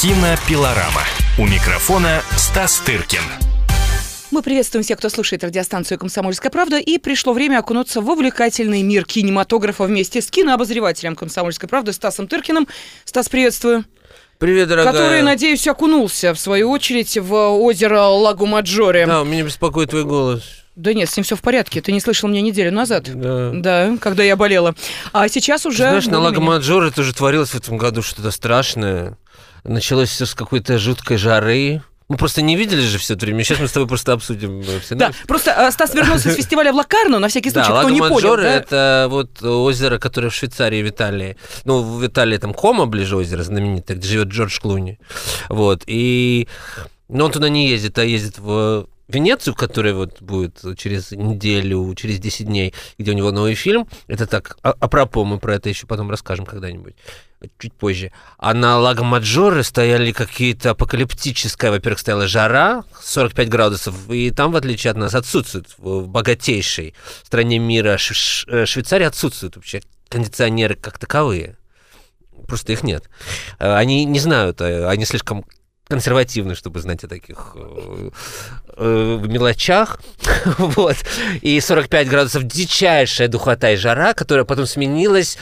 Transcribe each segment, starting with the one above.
Кинопилорама. У микрофона Стас Тыркин. Мы приветствуем всех, кто слушает радиостанцию «Комсомольская правда», и пришло время окунуться в увлекательный мир кинематографа вместе с кинообозревателем «Комсомольской правды» Стасом Тыркиным. Стас, приветствую. Привет, дорогая. Который, надеюсь, окунулся, в свою очередь, в озеро Лагу Маджоре. Да, меня беспокоит твой голос. Да нет, с ним все в порядке. Ты не слышал меня неделю назад. Да. Да, когда я болела. А сейчас уже... Знаешь, на Лаго более-менее. Маджоре тоже творилось в этом году что-то страшное. Началось все с какой-то жуткой жары. Мы просто не видели же все это время. Сейчас мы с тобой просто обсудим э, все Да, новости. просто э, Стас вернулся с фестиваля в Лакарно, на всякий Да, случай, кто Лаго не понял. Да? это вот озеро, которое в Швейцарии, в Италии. Ну, в Италии там Кома ближе озеро знаменитое, где живет Джордж Клуни. Вот. И но он туда не ездит, а ездит в Венецию, которая вот будет через неделю, через 10 дней, где у него новый фильм. Это так, а- апропо, мы про это еще потом расскажем когда-нибудь, чуть позже. А на Лаго Маджоре стояли какие-то апокалиптическая, во-первых, стояла жара, 45 градусов, и там, в отличие от нас, отсутствует в богатейшей стране мира Ш- э, Швейцарии отсутствуют вообще кондиционеры как таковые. Просто их нет. Э, Они не знают, э, они слишком консервативны, чтобы знать о таких э, мелочах. вот. И 45 градусов дичайшая духота и жара, которая потом сменилась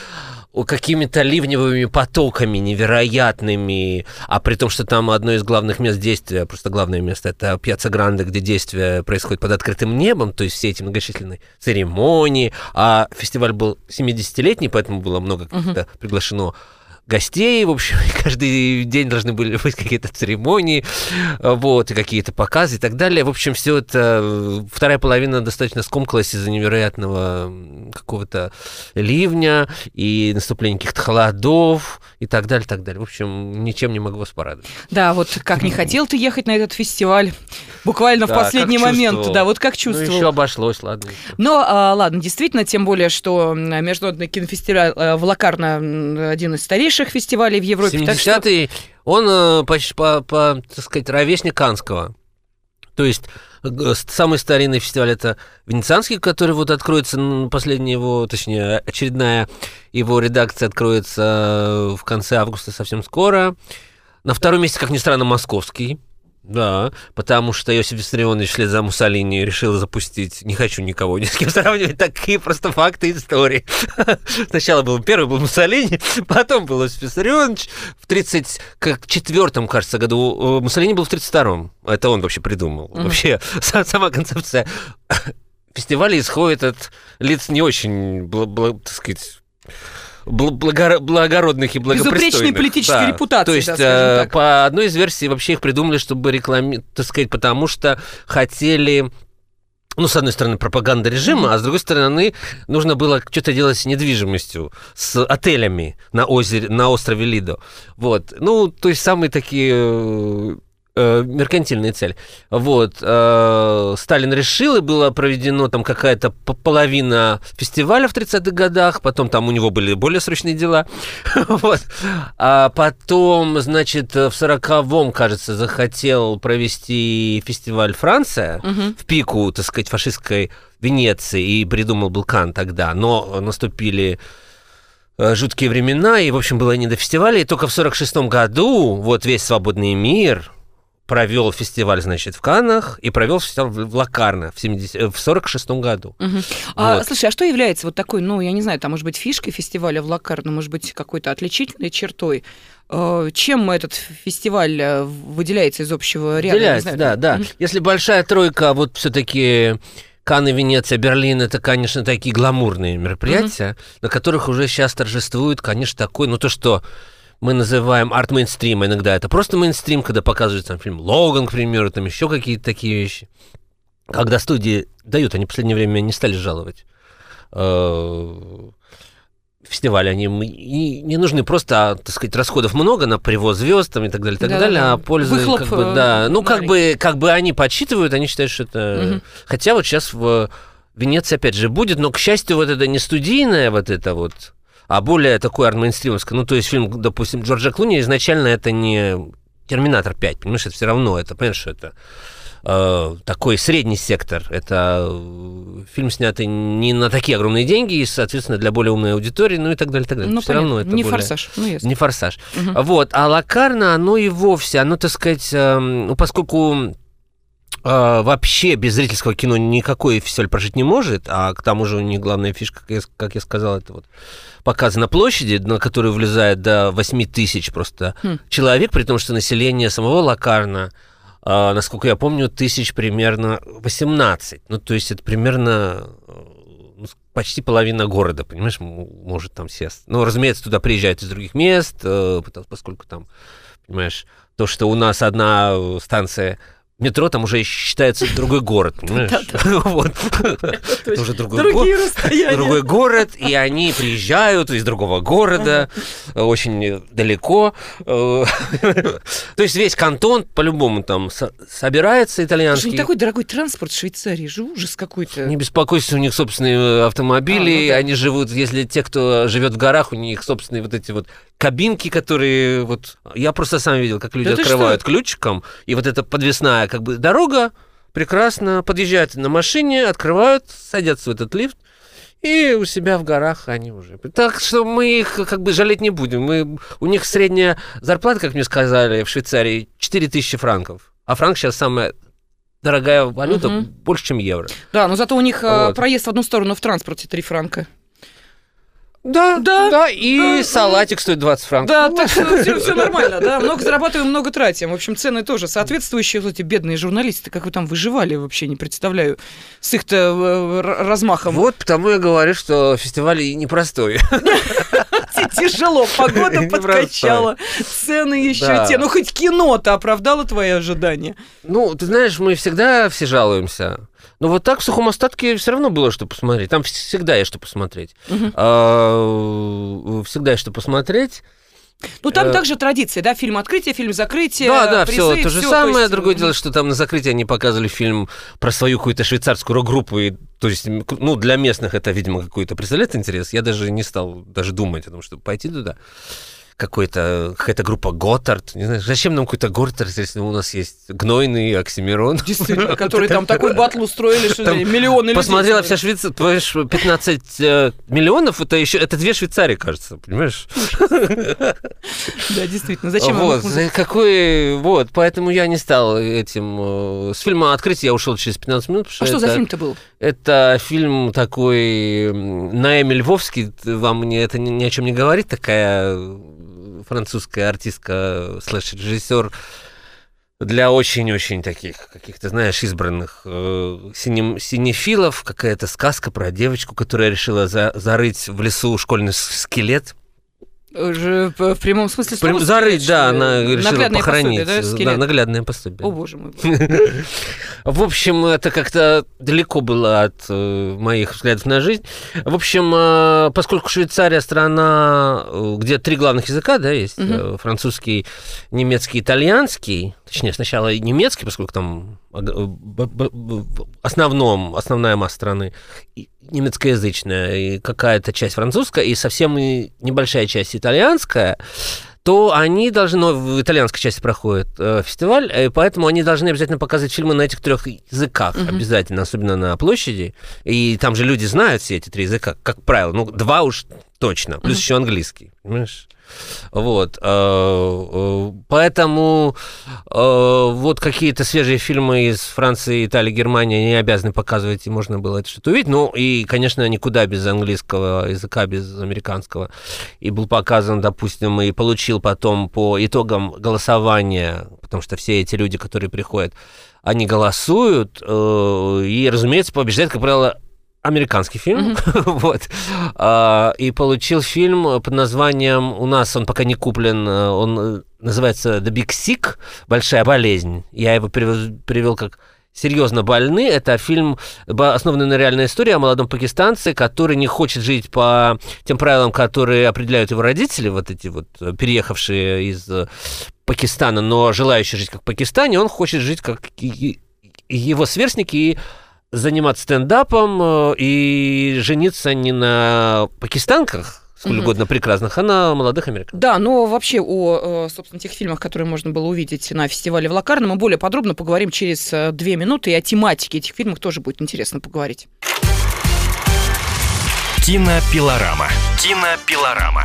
какими-то ливневыми потоками невероятными, а при том, что там одно из главных мест действия, просто главное место, это Пьяца Гранде, где действие происходит под открытым небом, то есть все эти многочисленные церемонии, а фестиваль был 70-летний, поэтому было много каких-то приглашено гостей, в общем, каждый день должны были быть какие-то церемонии, вот, и какие-то показы и так далее. В общем, все это, вторая половина достаточно скомкалась из-за невероятного какого-то ливня и наступления каких-то холодов и так далее, так далее. В общем, ничем не могу вас порадовать. Да, вот как не хотел ты ехать на этот фестиваль, буквально в последний момент, да, вот как Ну, чувствовал. еще обошлось, ладно. Но, а, ладно, действительно, тем более, что Международный кинофестиваль э, в Лакарно один из старейших фестивалей в Европе. так что- 70-й, он э, почти по, по, так сказать, ровесник Канского. То есть самый старинный фестиваль это Венецианский, который вот откроется, последняя его, точнее, очередная его редакция откроется э, в конце августа совсем скоро. На втором месте, как ни странно, Московский. Да, потому что Иосиф Виссарионович вслед за Муссолини решил запустить, не хочу никого ни с кем сравнивать, такие просто факты истории. Сначала был первый был Муссолини, потом был Иосиф Виссарионович. В 34-м, кажется, году э, Муссолини был в 32-м. Это он вообще придумал. Вообще, са- сама концепция фестиваля исходит от лиц не очень, так сказать, бл- благоро- благородных и благопристойных. Безупречной политической Да. репутации, То есть, да, э, по одной из версий вообще их придумали, чтобы рекламировать, так сказать, потому что хотели ну, с одной стороны, пропаганда режима, а с другой стороны, нужно было что-то делать с недвижимостью, с отелями на озере, на острове Лидо. Вот. Ну, то есть самые такие э, меркантильные цели. Вот. э, Сталин решил, и было проведено там какая-то половина фестиваля в 30-х годах, потом там у него были более срочные дела. Вот. А потом, значит, в 40-м, кажется, захотел провести фестиваль Франция в пику, так сказать, фашистской Венеции, и придумал был Кан тогда, но наступили э, жуткие времена, и, в общем, было не до фестиваля, и только в 46 году вот весь свободный мир провел фестиваль, значит, в Каннах и провел фестиваль в Лакарно в, 70, э, в 46 году. Мгм. А, Вот. слушай, а что является вот такой, ну, я не знаю, там, может быть, фишкой фестиваля в Лакарно, может быть, какой-то отличительной чертой? Э, Чем этот фестиваль э, выделяется из общего ряда? Выделяется, да, да. Мгм. Если большая тройка, вот все-таки Канны, Венеция, Берлин, это, конечно, такие гламурные мероприятия, на которых уже сейчас торжествует, конечно, такой, ну то, что мы называем арт-мейнстрим, иногда это просто мейнстрим, когда показывают там фильм «Логан», к примеру, там еще какие-то такие вещи. Когда студии дают, они в последнее время не стали жаловать э, фестивали, они и не нужны просто, а, так сказать, расходов много на привоз звезд там, и так далее, и так Да-да-да. далее, а пользы Выхлоп, как бы, да, ну как бы, как бы они подсчитывают, они считают, что это... Мгм. Хотя вот сейчас в Венеции опять же будет, но, к счастью, вот это не студийное вот это вот, а более такое арт-мейнстримовское, ну то есть фильм, допустим, Джорджа Клуни изначально это не Терминатор 5, понимаешь, это все равно, это, понимаешь, что это э, такой средний сектор. Это э, фильм снятый не на такие огромные деньги, и, соответственно, для более умной аудитории, ну и так далее, так далее. Ну, Все понятно. равно это не более- форсаж. Ну, ясно. Не форсаж. Мгм. Вот. А Лакарна, оно и вовсе, оно, так сказать, эм, ну, поскольку э, вообще без зрительского кино никакой фестиваль прожить не может, а к тому же у них главная фишка, как я, как я сказал, это вот показ на площади, на которую влезает до 8 тысяч просто Хм. человек, при том, что население самого Лакарна, э, насколько я помню, тысяч примерно 18. Ну, то есть это примерно э, ну, почти половина города, понимаешь, может там сесть. Ну, разумеется, туда приезжают из других мест, э, поскольку там, понимаешь, то, что у нас одна э, станция метро, там уже считается другой город? Вот. Это уже другой город. Другой город, и они приезжают из другого города, очень далеко. То есть весь кантон по-любому там со- собирается итальянский. не такой дорогой транспорт в Швейцарии же ужас какой-то. Не беспокойся, у них собственные э, автомобили, А, ну они живут, если те, кто живет в горах, у них собственные вот эти вот кабинки, которые вот... Я просто сам видел, как люди Да открывают ключиком, и вот эта подвесная как бы дорога прекрасно подъезжают на машине, открывают, садятся в этот лифт, и у себя в горах они уже. Так что мы их как бы жалеть не будем. Мы, у них средняя зарплата, как мне сказали, в Швейцарии 4000 франков. А франк сейчас самая дорогая валюта, Мгм. больше, чем евро. Да, но зато у них э, Вот. проезд в одну сторону в транспорте 3 франка. Да, Да, да, и да, салатик стоит 20 франков. Да, так что все, нормально, да. Много зарабатываем, много тратим. В общем, цены тоже соответствующие. Вот эти бедные журналисты, как вы там выживали, вообще не представляю. С их-то э, размахом. Вот потому я говорю, что фестиваль непростой. Тяжело, погода подкачала, цены еще Да. те. Ну, хоть кино-то оправдало твои ожидания. Ну, ты знаешь, мы всегда все жалуемся. Но вот так в сухом остатке все равно было что посмотреть. Там всегда есть что посмотреть. А, Всегда есть что посмотреть. Ну, там Э, также традиции, да, фильм открытия, фильм закрытия, Да, да, призы, все то же самое. есть, Другое м, дело, что там на закрытии они показывали фильм про свою какую-то швейцарскую рок-группу. И, то есть, ну, для местных это, видимо, какой-то представляет интерес. Я даже не стал даже думать о том, чтобы пойти туда. Какой-то, какая-то группа Готард. Не знаю, зачем нам какой-то Готард, если у нас есть Гнойный, Оксимирон? Действительно, которые там такой батл устроили, что миллионы людей. Посмотрела вся Швейцария, понимаешь, 15 э, миллионов, это еще, это две Швейцарии, кажется, понимаешь? Да, действительно. Зачем вот, какой, вот, поэтому я не стал этим... э, С фильма «Открытие» я ушел через 15 минут. А что за фильм-то был? Это фильм такой... Наэми Львовский, вам мне это ни, о чем не говорит, такая французская артистка, слэш-режиссер для очень-очень таких каких-то, знаешь, избранных э, синем- синефилов. Какая-то сказка про девочку, которая решила за- зарыть в лесу школьный скелет. В прямом смысле слова? Прям зарыть, да, она ли? решила Наглядное похоронить. пособие, да, Да, скелет? наглядное пособие. О, боже мой. В общем, это как-то далеко было от э, моих взглядов на жизнь. В общем, э, поскольку Швейцария страна, э, где три главных языка, да, есть э, французский, немецкий, итальянский. Точнее, сначала немецкий, поскольку там э, основном основная масса страны немецкоязычная, и какая-то часть французская, и совсем небольшая часть итальянская то они должны, ну, в итальянской части проходит э, фестиваль, и поэтому они должны обязательно показывать фильмы на этих трех языках, Мгм. обязательно, особенно на площади. И там же люди знают все эти три языка, как правило. Ну, два уж точно, плюс еще английский, понимаешь? Вот, э, э, поэтому э, вот какие-то свежие фильмы из Франции, Италии, Германии они обязаны показывать, и можно было это что-то увидеть. Ну, и, конечно, никуда без английского языка, без американского. И был показан, допустим, и получил потом по итогам голосования, потому что все эти люди, которые приходят, они голосуют, и, разумеется, побеждает, как правило, американский фильм, вот, А, и получил фильм под названием, у нас он пока не куплен, э, он э, называется The Big Sick, Большая болезнь. Я его перевел, перевел как серьезно больны. Это фильм, основанный на реальной истории о молодом пакистанце, который не хочет жить по тем правилам, которые определяют его родители, вот эти вот э, переехавшие из Пакистана, но желающие жить как в Пакистане, он хочет жить как его сверстники и заниматься стендапом э, и жениться не на пакистанках, сколь угодно прекрасных, а на молодых американцев. Да, но вообще о, собственно, тех фильмах, которые можно было увидеть на фестивале в Лакарно, мы более подробно поговорим через две минуты, и о тематике этих фильмов тоже будет интересно поговорить. Кинопилорама. Кинопилорама.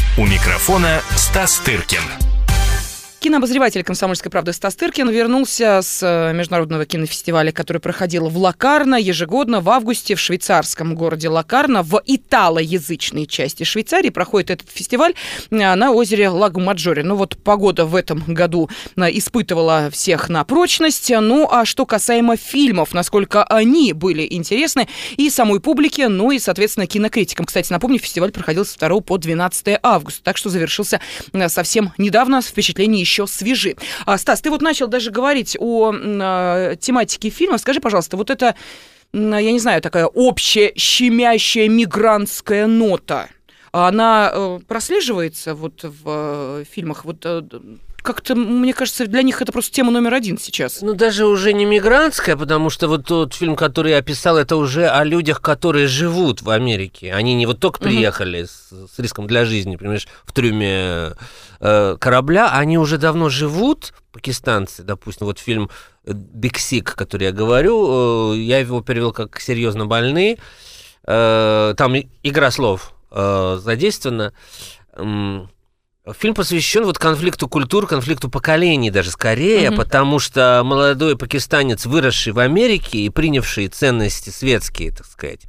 У микрофона Стас Тыркин. Кинообозреватель «Комсомольской правды» Стас Тыркин вернулся с э, международного кинофестиваля, который проходил в Лакарно ежегодно в августе в швейцарском городе Лакарно. В италоязычной части Швейцарии проходит этот фестиваль э, на озере Лагу-Маджоре. Ну вот погода в этом году э, испытывала всех на прочность. Ну а что касаемо фильмов, насколько они были интересны и самой публике, ну и, соответственно, кинокритикам. Кстати, напомню, фестиваль проходил с 2 по 12 августа, так что завершился совсем недавно с впечатлением еще свежи. А, Стас, ты вот начал даже говорить о э, тематике фильма. Скажи, пожалуйста, вот это, я не знаю, такая общая щемящая мигрантская нота, она э, прослеживается вот в э, фильмах? Вот э, как-то, мне кажется, для них это просто тема номер один сейчас. Ну, даже уже не мигрантская, потому что вот тот фильм, который я описал, это уже о людях, которые живут в Америке. Они не вот только приехали с, с риском для жизни, понимаешь, в трюме э, корабля, они уже давно живут, пакистанцы, допустим, вот фильм «Биг Сик», который я говорю, э, я его перевел как «Серьезно больные», э, там игра слов э, задействована. Фильм посвящен вот конфликту культур, конфликту поколений даже скорее, mm-hmm. потому что молодой пакистанец, выросший в Америке и принявший ценности светские, так сказать,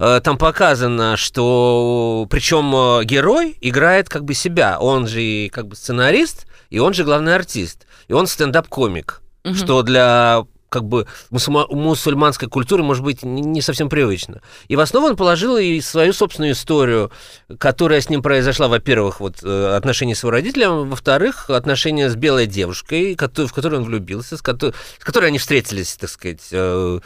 э, там показано, что причем э, герой играет как бы себя, он же как бы сценарист, и он же главный артист, и он стендап-комик, угу. что для как бы мусульманской культуры, может быть, не совсем привычно. И в основу он положил и свою собственную историю, которая с ним произошла, во-первых, вот э, отношения с его родителем, во-вторых, отношения с белой девушкой, в которую он влюбился, с которой, с которой они встретились, так сказать, э,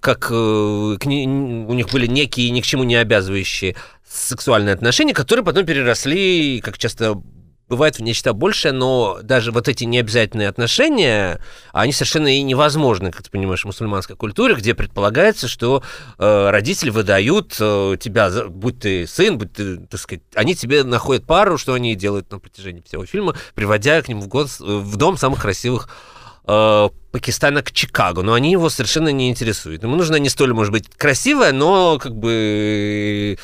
как э, у них были некие ни к чему не обязывающие сексуальные отношения, которые потом переросли, как часто бывает в нечто большее, но даже вот эти необязательные отношения, они совершенно и невозможны, как ты понимаешь, в мусульманской культуре, где предполагается, что э, родители выдают э, тебя, будь ты сын, будь ты, так сказать, они тебе находят пару, что они делают на протяжении всего фильма, приводя к ним в, год, в дом самых красивых э, Пакистана к Чикаго, но они его совершенно не интересуют. Ему нужна не столь, может быть, красивая, но как бы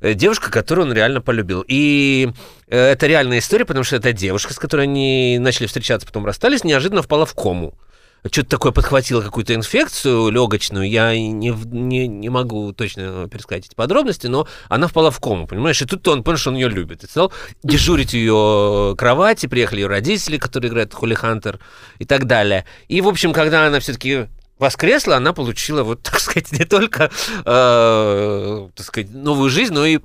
э, девушка, которую он реально полюбил. И э, это реальная история, потому что эта девушка, с которой они начали встречаться, потом расстались, неожиданно впала в кому что-то такое подхватило какую-то инфекцию легочную, я не, не, не могу точно пересказать эти подробности, но она впала в кому, понимаешь? И тут он понял, что он ее любит. И стал дежурить ее кровати, приехали ее родители, которые играют Холли Хантер и так далее. И, в общем, когда она все-таки воскресла, она получила, вот, так сказать, не только, э, так сказать, новую жизнь, но и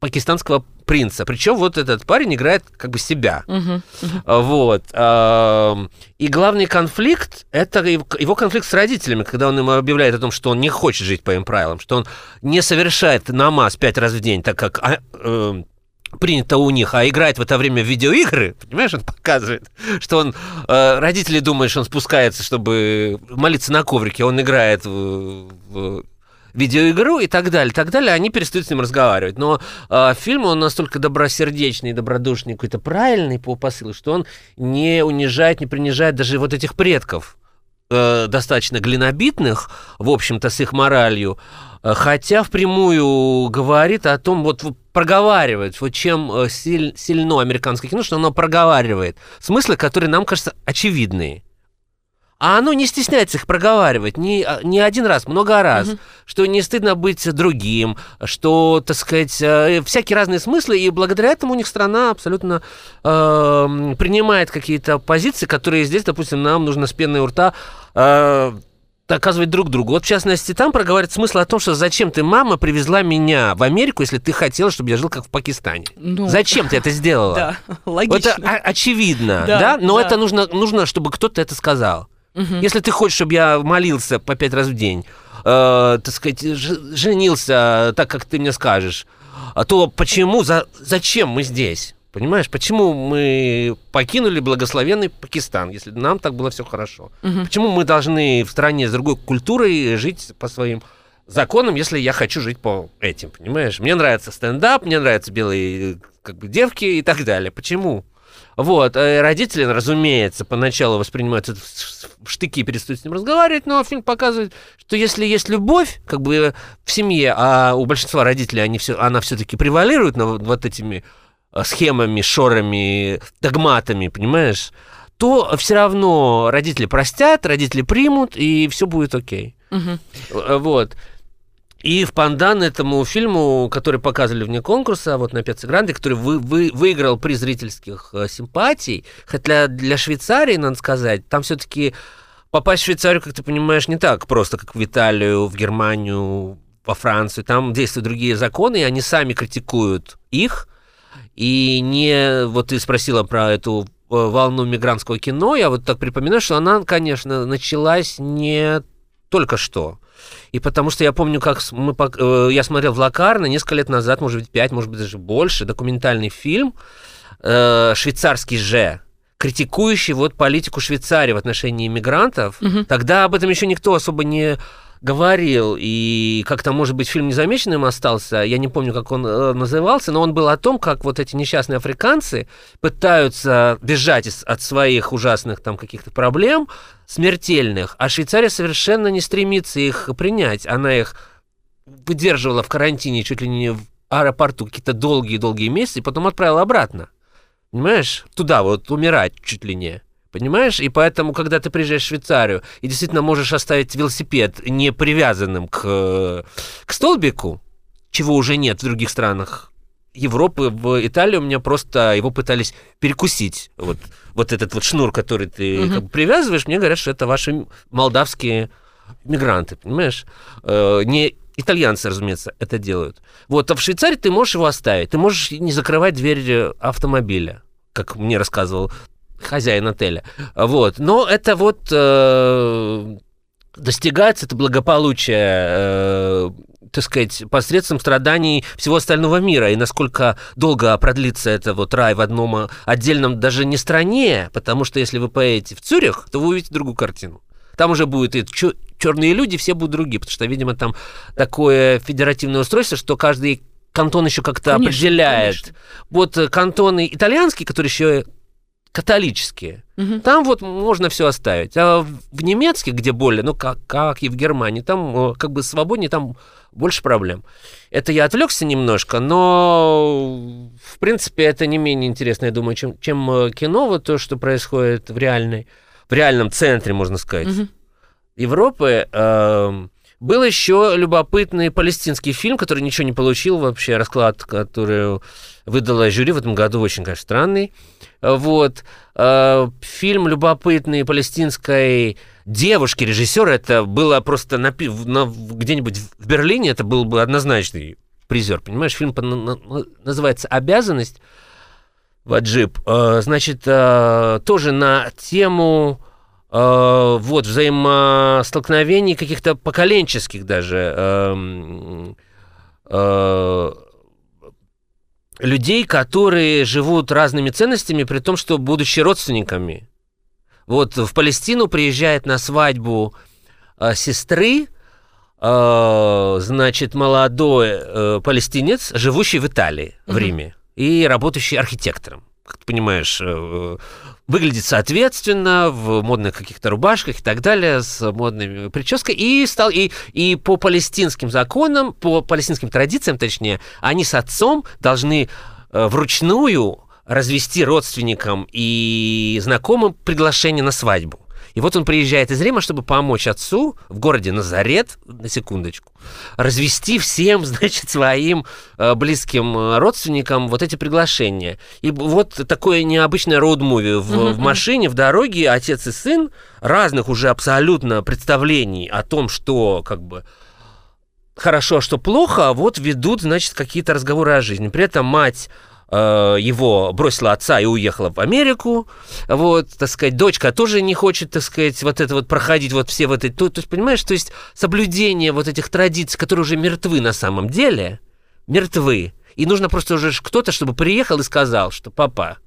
пакистанского принца. Причем вот этот парень играет как бы себя. Uh-huh. Вот. И главный конфликт это его конфликт с родителями, когда он им объявляет о том, что он не хочет жить по им правилам, что он не совершает намаз пять раз в день, так как а, э, принято у них, а играет в это время в видеоигры, понимаешь, он показывает, что он, э, родители думают, что он спускается, чтобы молиться на коврике, он играет в, в видеоигру и так далее, так далее, они перестают с ним разговаривать. Но э, фильм, он настолько добросердечный, добродушный, какой-то правильный по посылу, что он не унижает, не принижает даже вот этих предков э, достаточно глинобитных, в общем-то, с их моралью, э, хотя впрямую говорит о том, вот проговаривает, вот чем э, силь, сильно американское кино, что оно проговаривает смыслы, которые нам кажутся очевидные. А оно не стесняется их проговаривать не, а, не один раз, много раз, угу. что не стыдно быть другим, что, так сказать, э, всякие разные смыслы, и благодаря этому у них страна абсолютно э, принимает какие-то позиции, которые здесь, допустим, нам нужно с пеной у рта э, доказывать друг другу. Вот, в частности, там проговаривает смысл о том, что зачем ты, мама, привезла меня в Америку, если ты хотела, чтобы я жил как в Пакистане. Ну, Зачем ты это сделала? Да, Вот логично. Это очевидно, Да, да? Но да. это нужно, нужно, чтобы кто-то это сказал. Мгм. Если ты хочешь, чтобы я молился по пять раз в день, э, так сказать, женился так, как ты мне скажешь, а то почему, за, зачем мы здесь? Понимаешь, почему мы покинули благословенный Пакистан, если нам так было все хорошо? Мгм. Почему мы должны в стране с другой культурой жить по своим законам, если я хочу жить по этим, понимаешь? Мне нравится стендап, мне нравятся белые как бы девки и так далее. Почему? Вот, э, родители, разумеется, поначалу воспринимают это в штыки и перестают с ним разговаривать, но фильм показывает, что если есть любовь, как бы в семье, а у большинства родителей они все, она все-таки превалирует над вот этими э, схемами, шорами, догматами, понимаешь, то все равно родители простят, родители примут, и все будет окей. Э, Вот. И в пандан этому фильму, который показывали вне конкурса, вот на Пеце Гранде, который вы, вы- выиграл приз зрительских э, симпатий, хотя для Швейцарии, надо сказать, там все-таки попасть в Швейцарию, как ты понимаешь, не так просто, как в Италию, в Германию, во Францию. Там действуют другие законы, и они сами критикуют их. И не... Вот ты спросила про эту э, волну мигрантского кино, я вот так припоминаю, что она, конечно, началась не только что. И потому что я помню, как мы, э, я смотрел в Лакарно несколько лет назад, может быть, пять, может быть, даже больше, документальный фильм э, «Швейцарский же», критикующий вот политику Швейцарии в отношении иммигрантов. Мгм. Тогда об этом еще никто особо не говорил, и как-то, может быть, фильм незамеченным остался, я не помню, как он э, назывался, но он был о том, как вот эти несчастные африканцы пытаются бежать из- от своих ужасных там каких-то проблем, смертельных, а Швейцария совершенно не стремится их принять, она их выдерживала в карантине чуть ли не в аэропорту какие-то долгие-долгие месяцы, и потом отправила обратно. Понимаешь? Туда вот умирать чуть ли не. Понимаешь? И поэтому, когда ты приезжаешь в Швейцарию и действительно можешь оставить велосипед не привязанным к, э, к столбику, чего уже нет в других странах Европы, в Италии у меня просто его пытались перекусить. Вот, вот этот вот шнур, который ты Мгм. как бы привязываешь, мне говорят, что это ваши молдавские мигранты, понимаешь? Э, не итальянцы, разумеется, это делают. Вот, а в Швейцарии ты можешь его оставить, ты можешь не закрывать дверь э, автомобиля, как мне рассказывал хозяин отеля. Вот, но это вот э, достигается, это благополучие, э, так сказать, посредством страданий всего остального мира. И насколько долго продлится это вот рай в одном э, отдельном даже не стране, потому что если вы поедете в Цюрих, то вы увидите другую картину. Там уже будут и черные люди, все будут другие, потому что, видимо, там такое федеративное устройство, что каждый кантон еще как-то определяет. конечно. Вот э, кантоны итальянские, которые еще католические, Мгм. там вот можно все оставить. А в немецких, где более, ну как, как и в Германии, там э, как бы свободнее, там больше проблем. Это я отвлекся немножко, но в принципе это не менее интересно, я думаю, чем, чем э, кино, вот то, что происходит в реальной, в реальном центре, можно сказать, Мгм. Европы. Эм, Был еще любопытный палестинский фильм, который ничего не получил вообще, расклад, который выдала жюри в этом году, очень, конечно, странный. Вот. Э, Фильм любопытный палестинской девушки, режиссера, это было просто напи- где-нибудь в Берлине, это был бы однозначный призер, понимаешь? Фильм называется «Обязанность». Ваджиб. Э, Значит, э, тоже на тему вот взаимостолкновений каких-то поколенческих даже эм, людей, которые живут разными ценностями, при том, что будучи родственниками. Вот в Палестину приезжает на свадьбу э, сестры, э, значит, молодой э, палестинец, живущий в Италии, в Мгм. Риме, и работающий архитектором. Как ты понимаешь, э, выглядит соответственно, в модных каких-то рубашках и так далее, с модной прической, и стал и, и по палестинским законам, по палестинским традициям, точнее, они с отцом должны э, вручную развести родственникам и знакомым приглашение на свадьбу. И вот он приезжает из Рима, чтобы помочь отцу в городе Назарет, на секундочку, развести всем, значит, своим э, близким э, родственникам вот эти приглашения. И вот такое необычное роуд-муви в, в машине, в дороге, отец и сын разных уже абсолютно представлений о том, что как бы хорошо, а что плохо, а вот ведут, значит, какие-то разговоры о жизни. При этом мать э, его бросила отца и уехала в Америку, вот, так сказать, дочка тоже не хочет, так сказать, вот это вот проходить вот все вот эти, то, то есть, понимаешь, то есть соблюдение вот этих традиций, которые уже мертвы на самом деле, мертвы, и нужно просто уже кто-то, чтобы приехал и сказал, что папа,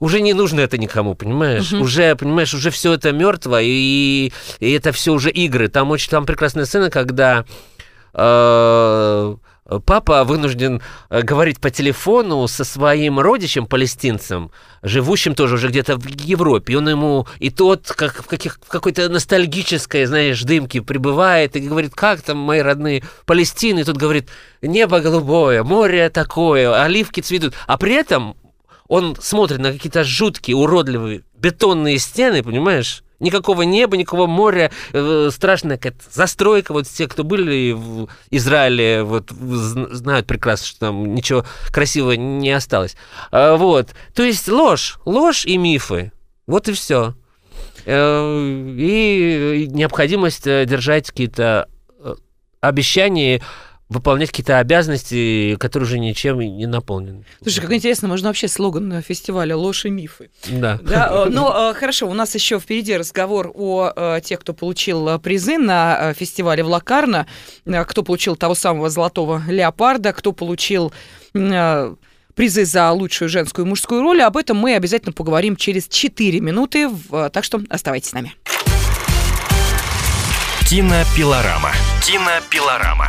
уже не нужно это никому, понимаешь? Угу. Уже, понимаешь, уже все это мертво, и, и это все уже игры. Там очень там прекрасная сцена, когда э, папа вынужден э, говорить по телефону со своим родичем, палестинцем, живущим тоже уже где-то в Европе. И он ему, и тот как в, каких, в какой-то ностальгической, знаешь, дымке пребывает и говорит, как там мои родные Палестины? И тут говорит, небо голубое, море такое, оливки цветут. А при этом он смотрит на какие-то жуткие, уродливые бетонные стены, понимаешь? Никакого неба, никакого моря, э, страшная какая-то застройка. Вот те, кто были в Израиле, вот знают прекрасно, что там ничего красивого не осталось. А, вот. То есть ложь, ложь и мифы. Вот и все. Э, и необходимость э, держать какие-то обещания выполнять какие-то обязанности, которые уже ничем не наполнены. Слушай, как интересно, можно вообще слоган фестиваля «Ложь и мифы». Да. да ну, э, хорошо, у нас еще впереди разговор о э, тех, кто получил призы на э, фестивале в Лакарно, кто получил того самого золотого леопарда, кто получил призы за лучшую женскую и мужскую роль. Об этом мы обязательно поговорим через 4 минуты, так что оставайтесь с нами. Кинопилорама. Кинопилорама.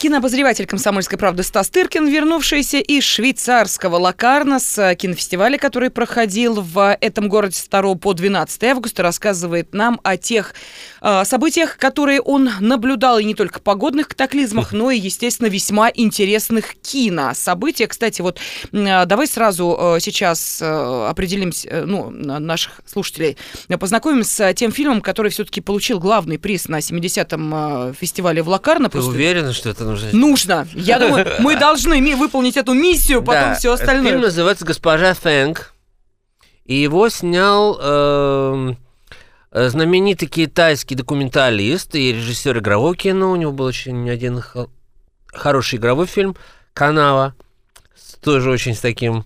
Кинообозреватель «Комсомольской правды» Стас Тыркин, вернувшийся из швейцарского Лакарна с кинофестиваля, который проходил в этом городе с 2 по 12 августа, рассказывает нам о тех э, событиях, которые он наблюдал, и не только погодных катаклизмах, но и, естественно, весьма интересных кино. События, кстати, вот э, давай сразу э, сейчас э, определимся, э, ну, наших слушателей, познакомим с тем фильмом, который все-таки получил главный приз на 70-м э, фестивале в Лакарно. Ты уверена, что это нужно? Нужно. Я думаю, мы должны выполнить эту миссию, потом все остальное. Фильм называется «Госпожа Фэнг». И его снял эм, э, знаменитый китайский документалист и режиссер игрового кино. У него был очень один хороший игровой фильм «Канава». Тоже очень с таким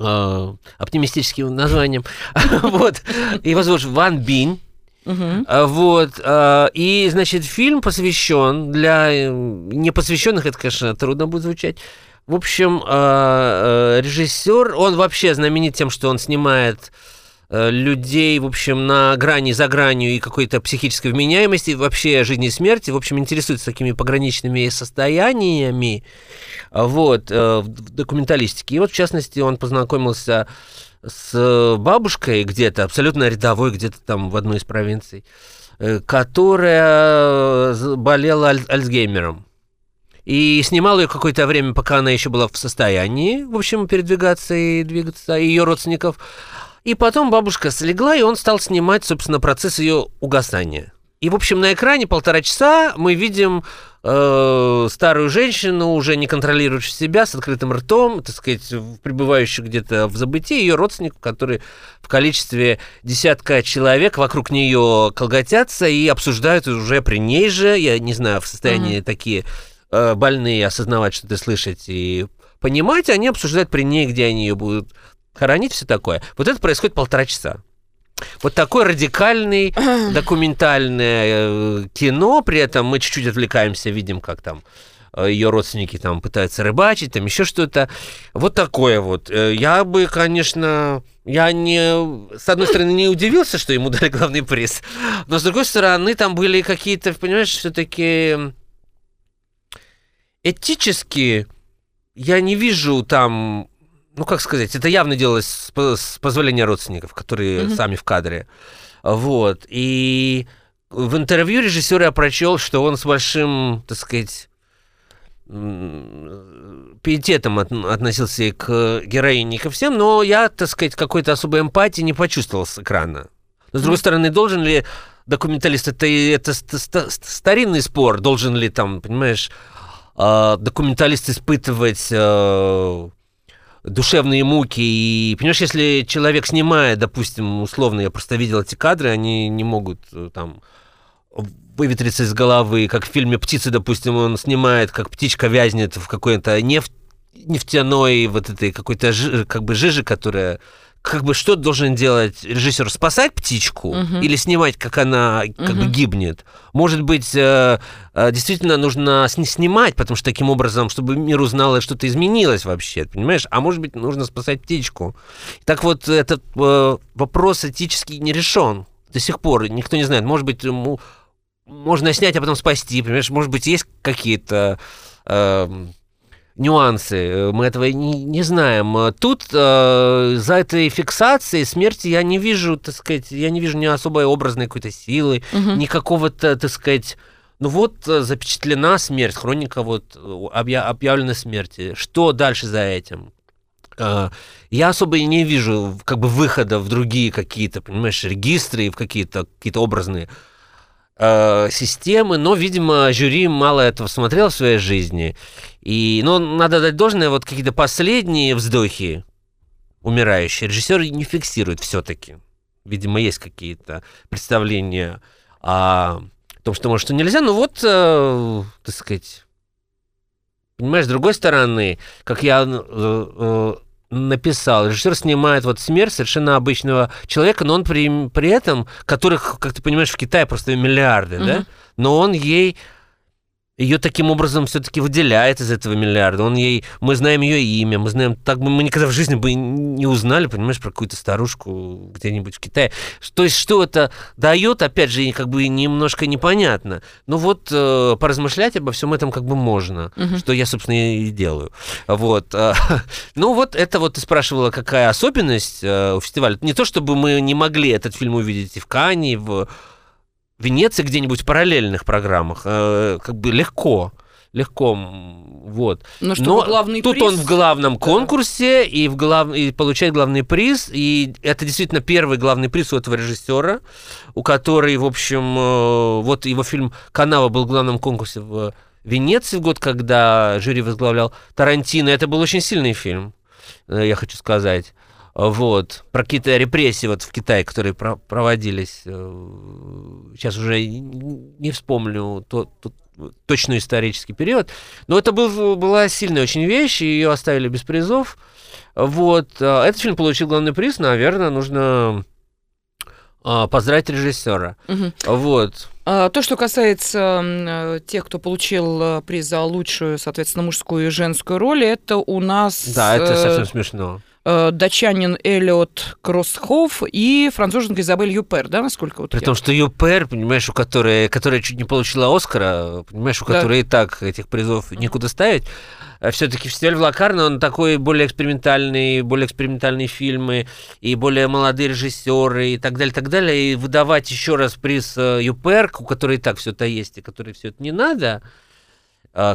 э, оптимистическим названием. вот. Его зовут Ван Бинь. Uh-huh. Вот. А, и, значит, фильм посвящен для э, непосвященных, это, конечно, трудно будет звучать. В общем, а, режиссер, он вообще знаменит тем, что он снимает людей, в общем, на грани, за гранью и какой-то психической вменяемости, вообще жизни и смерти, в общем, интересуется такими пограничными состояниями, вот, в документалистике. И вот, в частности, он познакомился с бабушкой где-то, абсолютно рядовой, где-то там в одной из провинций, э, которая болела аль- Альцгеймером. И снимал ее какое-то время, пока она еще была в состоянии, в общем, передвигаться и двигаться, ее родственников. И потом бабушка слегла, и он стал снимать, собственно, процесс ее угасания. И, в общем, на экране полтора часа мы видим э, старую женщину, уже не контролирующую себя, с открытым ртом, так сказать, пребывающую где-то в забытии, ее родственников, которые в количестве десятка человек вокруг нее колготятся и обсуждают уже при ней же, я не знаю, в состоянии mm-hmm. такие э, больные осознавать, что ты слышать и понимать, они обсуждают при ней, где они ее будут хоронить, все такое. Вот это происходит полтора часа. Вот такой радикальный документальное э, кино, при этом мы чуть-чуть отвлекаемся, видим, как там э, ее родственники там пытаются рыбачить, там еще что-то. Вот такое вот. Э, я бы, конечно, я не, с одной стороны, не удивился, что ему дали главный приз, но с другой стороны, там были какие-то, понимаешь, все-таки этически я не вижу там, ну как сказать, это явно делалось с, с позволения родственников, которые mm-hmm. сами в кадре. Вот. И в интервью режиссер я прочел, что он с большим, так сказать, пиететом относился и к героине, и ко всем, но я, так сказать, какой-то особой эмпатии не почувствовал с экрана. Но, с другой стороны, должен ли документалист, это, это старинный спор, должен ли там, понимаешь, а, документалист испытывать а, душевные муки. И, понимаешь, если человек снимает, допустим, условно, я просто видел эти кадры, они не могут э, там выветриться из головы, как в фильме «Птицы», допустим, он снимает, как птичка вязнет в какой-то нефть, нефтяной вот этой какой-то как бы жижи, которая как бы что должен делать режиссер? Спасать птичку угу. или снимать, как она как угу. бы гибнет? Может быть, э, э, действительно нужно снимать, потому что таким образом, чтобы мир узнал, что-то изменилось вообще, понимаешь? А может быть, нужно спасать птичку. Так вот, этот э, вопрос этически не решен до сих пор. Никто не знает. Может быть, ему можно снять, а потом спасти, понимаешь? Может быть, есть какие-то... Э, нюансы, э, мы этого не, не знаем. Тут э, за этой фиксацией смерти я не вижу, так сказать, я не вижу ни особой образной какой-то силы, угу. ни какого-то, так сказать, ну вот э, запечатлена смерть, хроника вот объя- объявлена смерти. Что дальше за этим? Э, я особо не вижу как бы выхода в другие какие-то, понимаешь, регистры, в какие-то какие образные Э, системы, но, видимо, жюри мало этого смотрел в своей жизни. И, ну, надо дать должное, вот какие-то последние вздохи умирающие режиссер не фиксирует все-таки. Видимо, есть какие-то представления о том, что может, что нельзя. Но вот, э, так сказать, понимаешь, с другой стороны, как я э, э написал. Режиссер снимает вот смерть совершенно обычного человека, но он при, при этом, которых, как ты понимаешь, в Китае просто миллиарды, угу. да, но он ей ее таким образом все-таки выделяет из этого миллиарда. Он ей, мы знаем ее имя, мы знаем, так бы мы никогда в жизни бы не узнали, понимаешь, про какую-то старушку где-нибудь в Китае. То есть что это дает, опять же, как бы немножко непонятно. Но вот э, поразмышлять обо всем этом как бы можно, угу. что я, собственно, и делаю. Вот. Э, ну вот это вот ты спрашивала, какая особенность э, у фестиваля. Не то, чтобы мы не могли этот фильм увидеть и в Кане, и в Венеции где-нибудь в параллельных программах, э, как бы легко легко, вот. Но, Но главный тут приз... он в главном конкурсе да. и, в глав... и получает главный приз, и это действительно первый главный приз у этого режиссера, у которой, в общем, э, вот его фильм «Канава» был в главном конкурсе в Венеции в год, когда жюри возглавлял Тарантино. Это был очень сильный фильм, э, я хочу сказать вот, про какие-то репрессии вот в Китае, которые про проводились, э, сейчас уже не вспомню тот, тот точный исторический период, но это был, была сильная очень вещь, и ее оставили без призов. Вот, э, этот фильм получил главный приз, наверное, нужно э, поздравить режиссера. Угу. Вот. А, то, что касается тех, кто получил приз за лучшую, соответственно, мужскую и женскую роль, это у нас... Да, это совсем смешно. Э, датчанин Эллиот Кроссхоф и француженка Изабель Юпер, да, насколько вот При я... том, что Юпер, понимаешь, у которой, которая чуть не получила Оскара, понимаешь, у да. которой и так этих призов некуда ставить, э, все-таки фестиваль в Лакарно, он такой более экспериментальный, более экспериментальные фильмы, и более молодые режиссеры, и так далее, так далее. И выдавать еще раз приз э, Юпер, у которой и так все это есть, и которой все это не надо, а,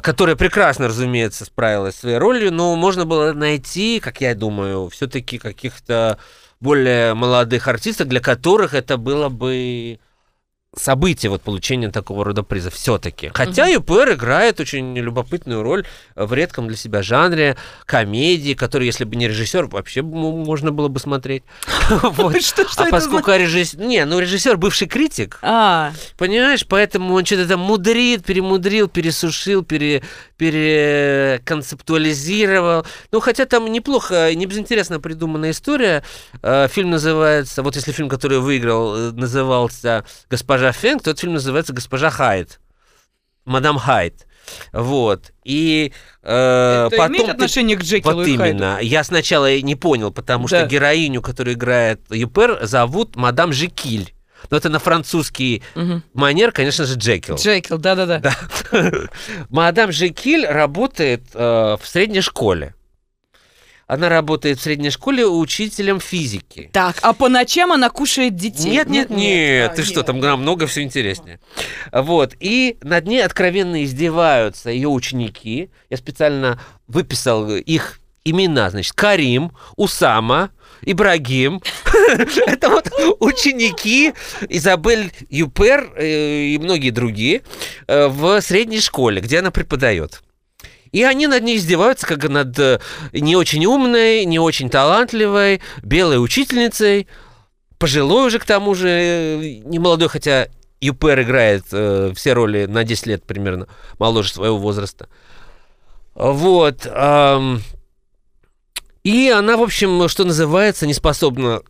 которая прекрасно, разумеется, справилась своей ролью, но можно было найти, как я думаю, все-таки каких-то более молодых артистов, для которых это было бы событие вот получения такого рода приза все-таки. Хотя угу. ЮПР играет очень любопытную роль в редком для себя жанре комедии, который, если бы не режиссер, вообще можно было бы смотреть. А поскольку режиссер... Не, ну режиссер бывший критик. А. Понимаешь, поэтому он что-то там мудрит, перемудрил, пересушил, переконцептуализировал. Ну, хотя там неплохо, не безинтересно придуманная история. Э, фильм называется... Вот если фильм, который выиграл, э, назывался «Госпожа госпожа Фенг, тот фильм называется «Госпожа Хайт». Мадам Хайт. Вот. И э, Это потом... имеет ты- отношение к Джекилу Вот и Хайду? именно. Я сначала не понял, потому Да. что героиню, которую играет Юпер, зовут мадам Жекиль. Но это на французский Мгм. манер, конечно же, Джекил. Джекил, да-да-да. Да. Мадам Жекиль работает э, в средней школе. Она работает в средней школе учителем физики. Так, а по ночам она кушает детей? Нет, нет, нет, А, ты что, нет. там намного все интереснее. Вот, и над ней откровенно издеваются ее ученики. Я специально выписал их имена, значит, Карим, Усама, Ибрагим. Это вот ученики Изабель Юпер э, и многие другие э, в средней школе, где она преподает. И они над ней издеваются, как над э, не очень умной, не очень талантливой, белой учительницей, пожилой уже к тому же, э, не молодой, хотя Юпер играет э, все роли на 10 лет примерно моложе своего возраста. Вот. ам, и она, в общем, что называется, не способна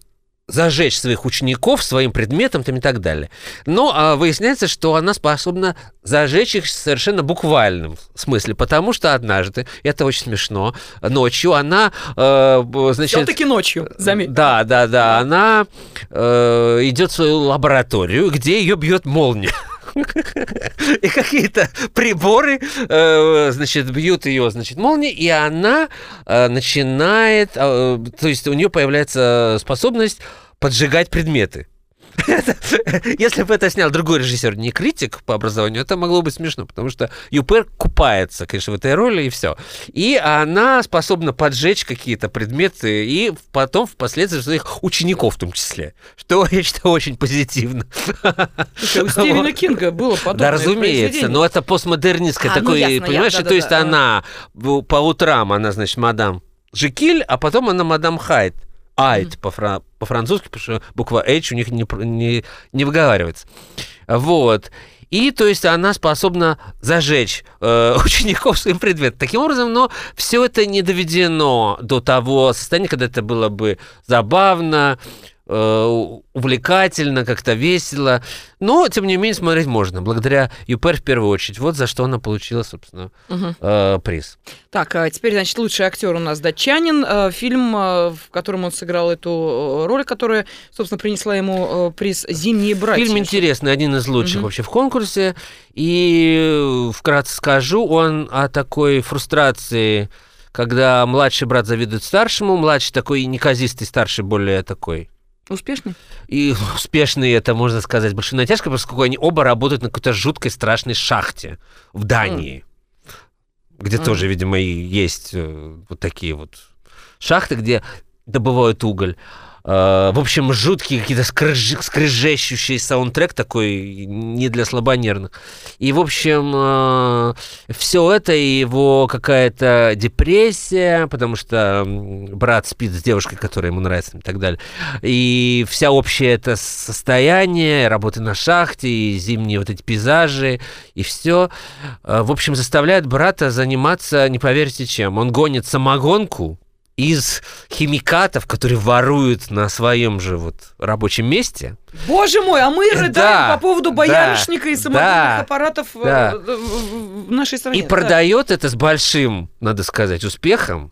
зажечь своих учеников своим предметом там, и так далее. Но а, выясняется, что она способна зажечь их в совершенно буквальном смысле, потому что однажды, это очень смешно, ночью она, э, значит... Все-таки ночью, заметь. Да, да, да. Она э, идет в свою лабораторию, где ее бьет молния. И какие-то приборы, э, значит, бьют ее, значит, молнией, и она э, начинает, э, то есть у нее появляется способность поджигать предметы. Если бы это снял другой режиссер, не критик по образованию, это могло быть смешно, потому что Юпер купается, конечно, в этой роли, и все. И она способна поджечь какие-то предметы, и потом впоследствии своих учеников в том числе, что я считаю очень позитивно. Слушай, у Стивена Кинга было подобное Да, разумеется, но это постмодернистское А, ну, такое, я- понимаешь, то есть она по утрам, она, значит, мадам Жекиль, а потом она мадам Хайт. Айт по-фра- по-французски, потому что буква H у них не, не, не выговаривается. Вот. И, то есть, она способна зажечь э, учеников своим предметом. Таким образом, но все это не доведено до того состояния, когда это было бы забавно, увлекательно, как-то весело. Но, тем не менее, смотреть можно, благодаря Юпер в первую очередь. Вот за что она получила, собственно, Мгм. э, приз. Так, а теперь, значит, лучший актер у нас датчанин. Э, Фильм, э, в котором он сыграл эту э, роль, которая, собственно, принесла ему э, приз «Зимние братья». Фильм интересный, один из лучших Мгм. вообще в конкурсе. И э, вкратце скажу, он о такой фрустрации, когда младший брат завидует старшему, младший такой неказистый, старший более такой Успешный? и успешный, это можно сказать, большой натяжкой, поскольку они оба работают на какой-то жуткой страшной шахте в Дании, где Мгм. тоже, видимо, и есть э, вот такие вот шахты, где добывают уголь. Э, В общем, жуткий какие-то скрыж- саундтрек такой, не для слабонервных. И, в общем, все это его какая-то депрессия, потому что брат спит с девушкой, которая ему нравится и так далее. И вся общее это состояние, работы на шахте, и зимние вот эти пейзажи, и все, в общем, заставляет брата заниматься, не поверите чем. Он гонит самогонку из химикатов, которые воруют на своем же вот рабочем месте. Боже мой, а мы рыдаем Да, по поводу да, боярышника и самогонных да, аппаратов э, да. в в нашей стране. И Да. продает это с большим, надо сказать, успехом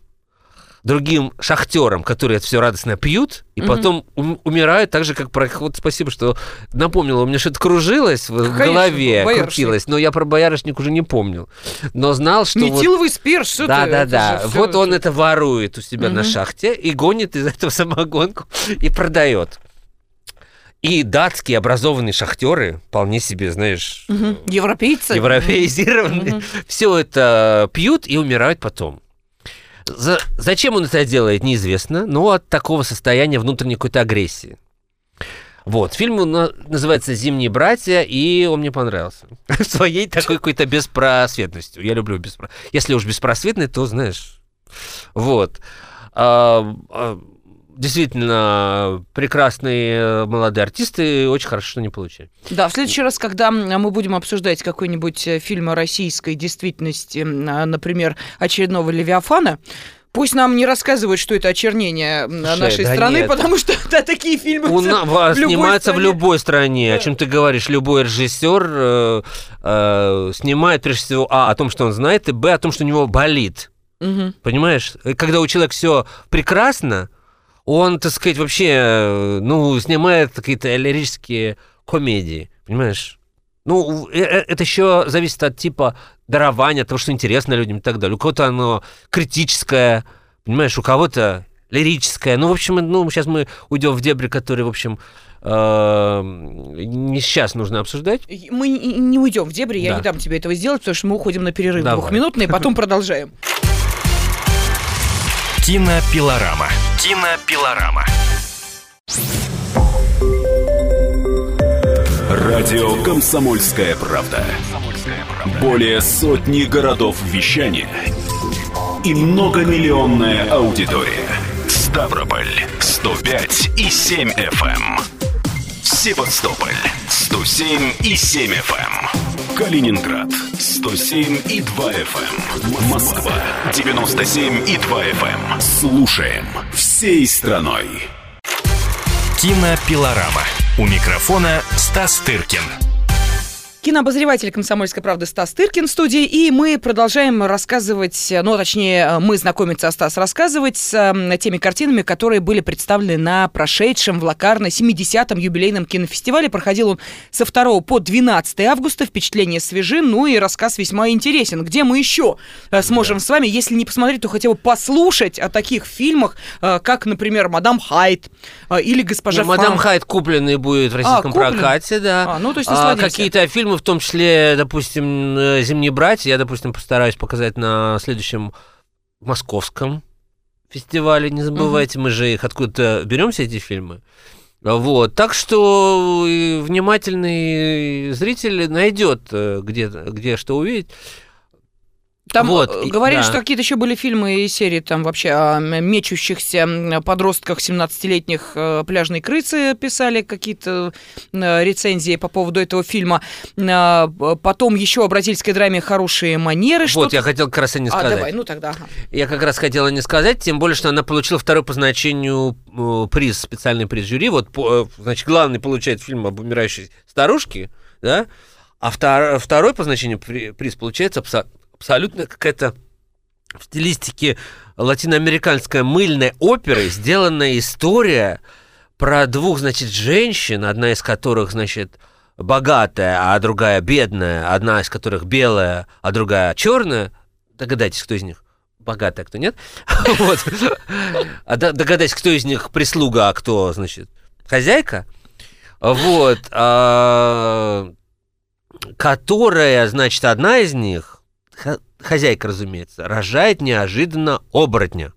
другим шахтерам, которые это все радостно пьют, и Мгм. потом ум- умирают так же, как про... Вот спасибо, что напомнила. У меня что-то кружилось в, Конечно, голове, боярышник. крутилось, но я про боярышник уже не помнил. Но знал, что... вот- Метиловый спирт, что да, ты? да, да. всё- Вот он это ворует у себя на Мгм. шахте и гонит из этого самогонку и продает. И датские образованные шахтеры, вполне себе, знаешь, Мгм. Европейцы. европеизированные, Мгм. все это пьют и умирают потом. За- зачем он это делает, неизвестно, но от такого состояния внутренней какой-то агрессии. Вот, фильм на- называется «Зимние братья», и он мне понравился. Своей такой какой-то беспросветностью. Я люблю беспро... Если уж беспросветный, то, знаешь, вот. А, а, Действительно, прекрасные э, молодые артисты, очень хорошо, что они получили. Да, в следующий раз, когда мы будем обсуждать какой-нибудь э, фильм о российской действительности, а, например, очередного Левиафана, Пусть нам не рассказывают, что это очернение Слушай, нашей да страны, нет. потому что да, такие фильмы У в любой снимается в стране. любой стране. О Да. чем ты говоришь? Любой режиссер э, э, снимает прежде всего а о том, что он знает, и б о том, что у него болит. Мгм. Понимаешь? И Когда у человека все прекрасно, он, так сказать, вообще, э, ну, снимает какие-то лирические комедии. Понимаешь? Ну, э- э- это еще зависит от типа дарования, от того, что интересно людям и так далее. У кого-то оно критическое, понимаешь, у кого-то лирическое. Ну, в общем, ну, сейчас мы уйдем в дебри, которые, в общем, э, не сейчас нужно обсуждать. Мы не уйдем в дебри, я Да. не дам тебе этого сделать, потому что мы уходим на перерыв Давай. двухминутный, потом продолжаем. Кинопилорама. Кинопилорама. Радио «Комсомольская правда». Более сотни городов вещания и многомиллионная аудитория. Ставрополь 105 и 7 FM. Севастополь 107 и 7 FM. Калининград 107 и 2 FM. Москва 97 и 2 FM. Слушаем всей страной. Кинопилорама. У микрофона Стас Тыркин. Кинообозреватель «Комсомольской правды» Стас Тыркин в студии, и мы продолжаем рассказывать, ну, точнее, мы знакомиться, а Стас рассказывать с м, теми картинами, которые были представлены на прошедшем в Лакарно 70-м юбилейном кинофестивале. Проходил он со 2 по 12 августа. Впечатления свежи, ну и рассказ весьма интересен. Где мы еще э, сможем с вами, если не посмотреть, то хотя бы послушать о таких фильмах, э, как, например, «Мадам Хайт» э, или «Госпожа Ну, Мадам Франк». Хайт купленный будет в российском куплен? прокате, да. А, ну, то есть А, какие-то фильмы, в том числе, допустим, э, «Зимние братья», я, допустим, постараюсь показать на следующем московском фестивале. Не забывайте, мы же их откуда-то берем все эти фильмы. Вот, так что внимательный зритель найдет, э, где, где что увидеть. Там Вот, э, и- говорили, да. что какие-то еще были фильмы и серии там вообще о мечущихся подростках 17-летних э, пляжной крысы писали какие-то э, рецензии по поводу этого фильма. Потом еще о бразильской драме «Хорошие манеры». Вот, я хотел как раз и не А, сказать. давай, ну тогда. ага. Я как раз хотела не сказать, тем более, что она получила второй по значению приз, специальный приз жюри. Вот, значит, главный получает фильм об умирающей старушке, да, а втор- второй по значению при- приз получается абсо- абсолютно какая-то в стилистике латиноамериканская мыльная опера, сделанная история про двух, значит, женщин, одна из которых, значит, богатая, а другая бедная, одна из которых белая, а другая черная. Догадайтесь, кто из них богатая, кто нет. Вот. А догадайтесь, кто из них прислуга, а кто, значит, хозяйка. Вот. а, Которая, значит, одна из них, хозяйка, разумеется, рожает неожиданно оборотня.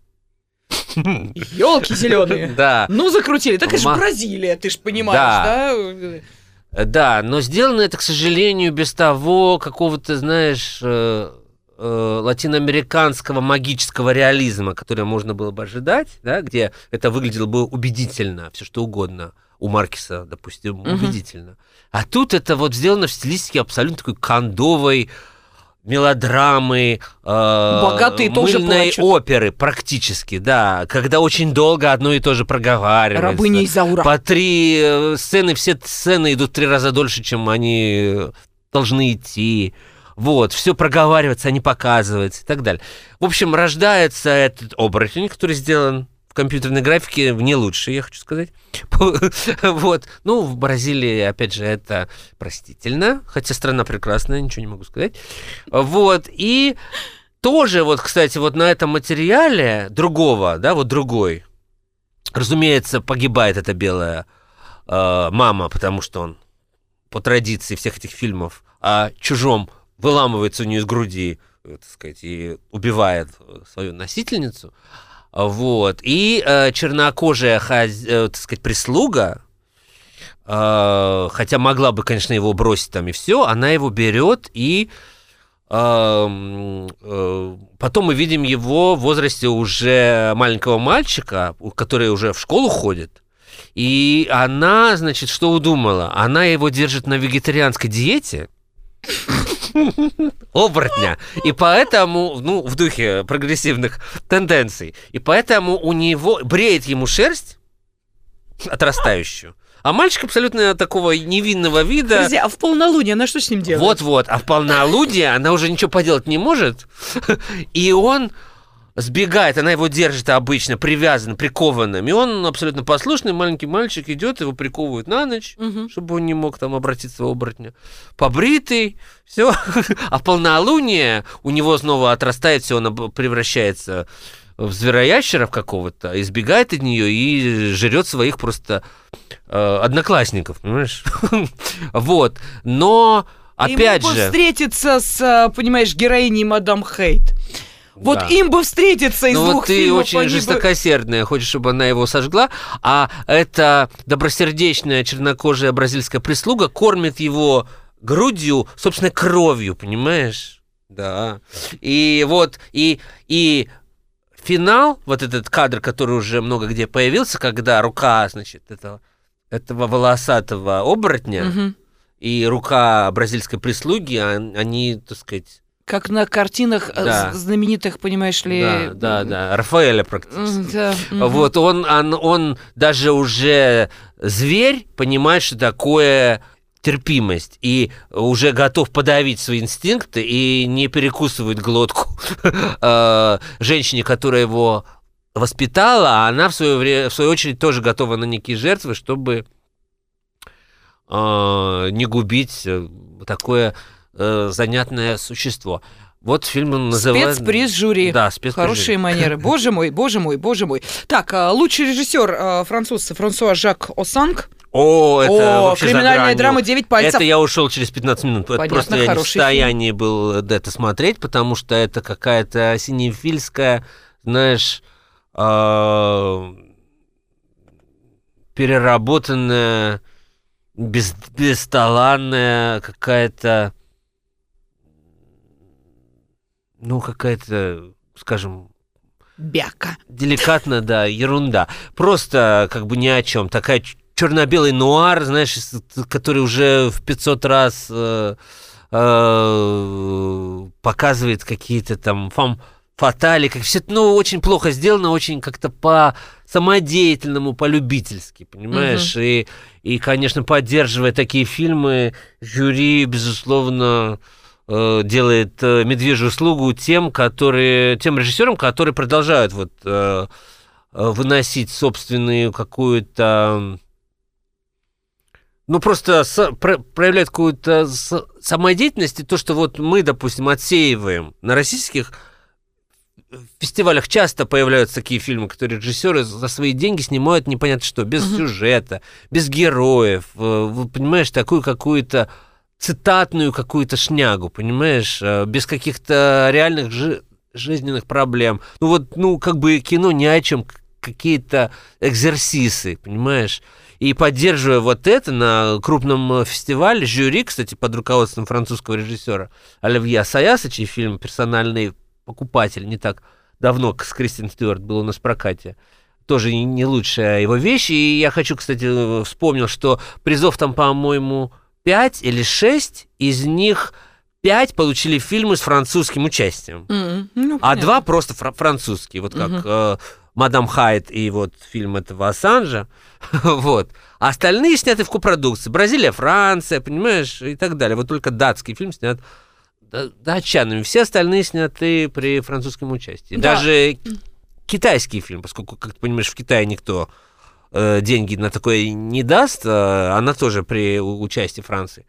Елки зеленые. Да. Ну, закрутили. Так это же Бразилия, ты же понимаешь, да? Да, но сделано это, к сожалению, без того какого-то, знаешь, э, э, латиноамериканского магического реализма, который можно было бы ожидать, да, где это выглядело бы убедительно, все что угодно. У Маркиса, допустим, убедительно. А тут это вот сделано в стилистике абсолютно такой кондовой мелодрамы, э, Богатые тоже мыльной плачут. оперы практически, да, когда очень долго одно и то же проговаривается. Рабыня Изаура. По три э, сцены, все сцены идут три раза дольше, чем они должны идти. Вот, все проговаривается, а не показывается и так далее. В общем, рождается этот оборотень, который сделан компьютерной графике не лучше, я хочу сказать. Вот. Ну, в Бразилии, опять же, это простительно, хотя страна прекрасная, ничего не могу сказать. Вот. И тоже, вот, кстати, вот на этом материале другого, да, вот другой, разумеется, погибает эта белая э, мама, потому что он по традиции всех этих фильмов о чужом выламывается у нее из груди, э, так сказать, и убивает э, свою носительницу. Вот. И э, чернокожая, хозя- э, так сказать, прислуга, э, хотя могла бы, конечно, его бросить там и все, она его берет и эм, э, потом мы видим его в возрасте уже маленького мальчика, который уже в школу ходит. И она, значит, что удумала? Она его держит на вегетарианской диете. оборотня. И поэтому, ну, в духе прогрессивных тенденций, и поэтому у него бреет ему шерсть отрастающую. А мальчик абсолютно такого невинного вида. Подожди, а в полнолуние она что с ним делает? Вот-вот, а в полнолуние она уже ничего поделать не может. И он сбегает, она его держит обычно привязанным, прикованным. И он абсолютно послушный маленький мальчик идет, его приковывают на ночь, Мгм. чтобы он не мог там обратиться в оборотня. Побритый, все. А полнолуние у него снова отрастает все, он превращается в звероящеров какого-то, избегает от нее и жрет своих просто э, одноклассников, понимаешь? Вот. Но, опять же... встретиться с, а, понимаешь, героиней Мадам Хейт. Вот Да. им бы встретиться из Ну двух вот ты фильмов. очень они бы- жестокосердная, хочешь, чтобы она его сожгла, а эта добросердечная чернокожая бразильская прислуга кормит его грудью, собственно, кровью, понимаешь? Да. И вот, и, и финал, вот этот кадр, который уже много где появился, когда рука, значит, этого, этого волосатого оборотня Мгм. и рука бразильской прислуги, он- они, так сказать, Как на картинах э, Да. знаменитых, понимаешь ли... да, да, да, Рафаэля практически. Да. Вот он, он, он даже уже зверь понимает, что такое терпимость и уже готов подавить свои инстинкты и не перекусывает глотку э, женщине, которая его воспитала, а она в свою, вре- в свою очередь тоже готова на некие жертвы, чтобы э, не губить э, такое э, занятное существо. Вот фильм он называется... Спецприз жюри. Да, спецприз Хорошие жюри. манеры. Боже мой, боже мой, боже мой. Так, а, лучший режиссер а, француз Франсуа Жак Осанг. О, это О, вообще криминальная драма «Девять пальцев». Это я ушел через 15 минут. Это Понятно, просто я не в состоянии был это смотреть, потому что это какая-то синефильская, знаешь, а, переработанная, без, бесталанная какая-то, ну, какая-то, скажем, Бяка. деликатно, да, ерунда. Просто как бы ни о чем. Такая черно-белый нуар, знаешь, который уже в 500 раз э, э, показывает какие-то там фам фатали, как все, ну, очень плохо сделано, очень как-то по самодеятельному, по-любительски, понимаешь? И, и, конечно, поддерживая такие фильмы, жюри, безусловно, э, делает э, медвежью услугу тем, которые, тем режиссерам, которые продолжают вот э, э, выносить собственную какую-то ну, просто со- про- проявляют какую-то с- самодеятельность, и то, что вот мы, допустим, отсеиваем. На российских фестивалях часто появляются такие фильмы, которые режиссеры за свои деньги снимают непонятно что, без сюжета, без героев, э, понимаешь, такую какую-то цитатную какую-то шнягу, понимаешь, э, без каких-то реальных жи- жизненных проблем. Ну вот, ну как бы кино ни о чем, какие-то экзерсисы, понимаешь? И поддерживая вот это на крупном э, фестивале, жюри, кстати, под руководством французского режиссера Оливье Саяса, чей фильм «Персональный покупатель» не так давно с Кристин Стюарт был у нас в прокате, тоже не- не лучшая его вещь. И я хочу, кстати, э, вспомнил, что призов там, по-моему, 5 или 6, из них 5 получили фильмы с французским участием. М, ну, А понятно. два просто фра- французские, вот как э, «Мадам Хайт» и вот фильм этого Ассанжа. вот. А остальные сняты в копродукции. Бразилия, Франция, понимаешь, и так далее. Вот только датский фильм снят да- датчанами. Все остальные сняты при французском участии. Да. Даже китайский фильм, поскольку, как ты понимаешь, в Китае никто деньги на такое не даст, э, она тоже при участии Франции.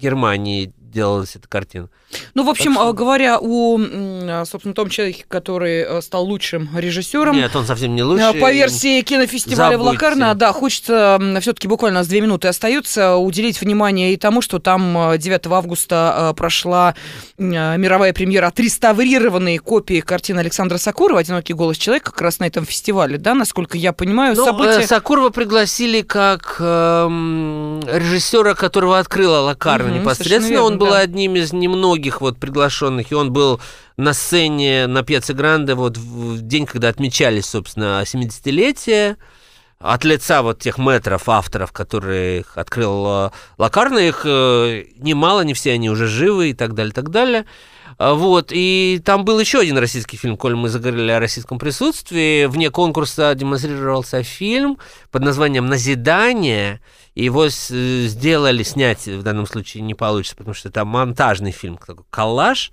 Германии делалась эта картина. Ну, в общем, Так что- э, говоря о, м, собственно, том человеке, который э, стал лучшим режиссером, Нет, он совсем не э, лучший. по версии кинофестиваля в Забудьте. Лакарно, да, хочется все-таки буквально у нас две минуты остается уделить внимание и тому, что там э, 9 августа э, прошла э, мировая премьера отреставрированной копии картины Александра Сакурова «Одинокий голос человека» как раз на этом фестивале, да, насколько я понимаю, Ну, события... э, Сакурова пригласили как эм, режиссера, которого открыла Лакарна Мгм, непосредственно. он был да. одним из немногих вот приглашенных, и он был на сцене на Пьяце Гранде вот в день, когда отмечались, собственно, 70-летие от лица вот тех метров, авторов, которые открыл э, Лакарна, их э, немало, не все они уже живы и так далее, так далее. А, Вот, и там был еще один российский фильм, коль мы заговорили о российском присутствии. Вне конкурса демонстрировался фильм под названием «Назидание». Его э, сделали, снять в данном случае не получится, потому что это монтажный фильм, такой коллаж.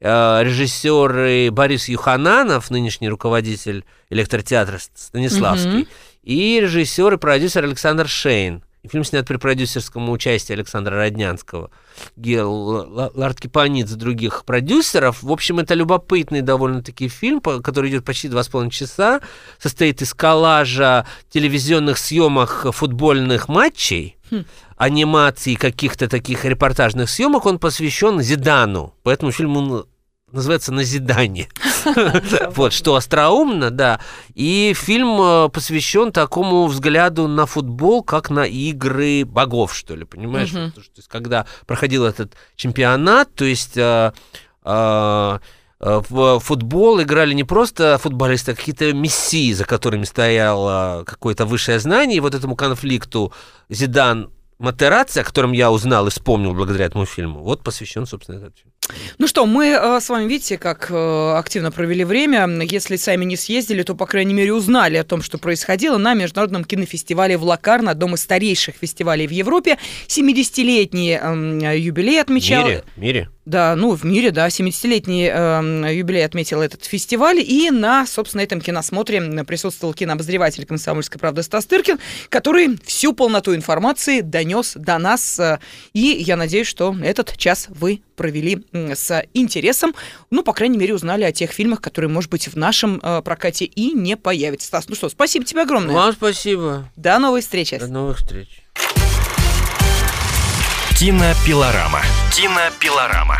Э, Режиссеры Борис Юхананов, нынешний руководитель электротеатра Станиславский, Мгм. и режиссер и продюсер Александр Шейн. Фильм снят при продюсерском участии Александра Роднянского, Гел Ларт Кипаницс, других продюсеров. В общем, это любопытный довольно-таки фильм, который идет почти два с половиной часа, состоит из коллажа телевизионных съемок футбольных матчей, анимаций, каких-то таких репортажных съемок. Он посвящен Зидану, поэтому фильм он называется «Назидание». Вот, что остроумно, да. И фильм э, посвящен такому взгляду на футбол, как на игры богов, что ли, понимаешь? То есть, когда проходил этот чемпионат, то есть... э, э, в футбол играли не просто футболисты, а какие-то мессии, за которыми стояло какое-то высшее знание. И вот этому конфликту Зидан Матераци, о котором я узнал и вспомнил благодаря этому фильму, вот посвящен, собственно, этот фильм. Ну что, мы э, с вами, видите, как э, активно провели время. Если сами не съездили, то, по крайней мере, узнали о том, что происходило на Международном кинофестивале в Лакарно, одном из старейших фестивалей в Европе. 70-летний эм, юбилей В отмечал. мире, в мире. Да, ну, в мире, да, 70-летний эм, юбилей отметил этот фестиваль, и на, собственно, этом киносмотре присутствовал кинообозреватель «Комсомольской правды» Стас Тыркин, который всю полноту информации донес до нас, э, и я надеюсь, что этот час вы провели с интересом, ну, по крайней мере, узнали о тех фильмах, которые, может быть, в нашем э, прокате и не появятся. Стас, ну что, спасибо тебе огромное. Вам спасибо. До новой встречи. До новых встреч. Кинопилорама. Кинопилорама.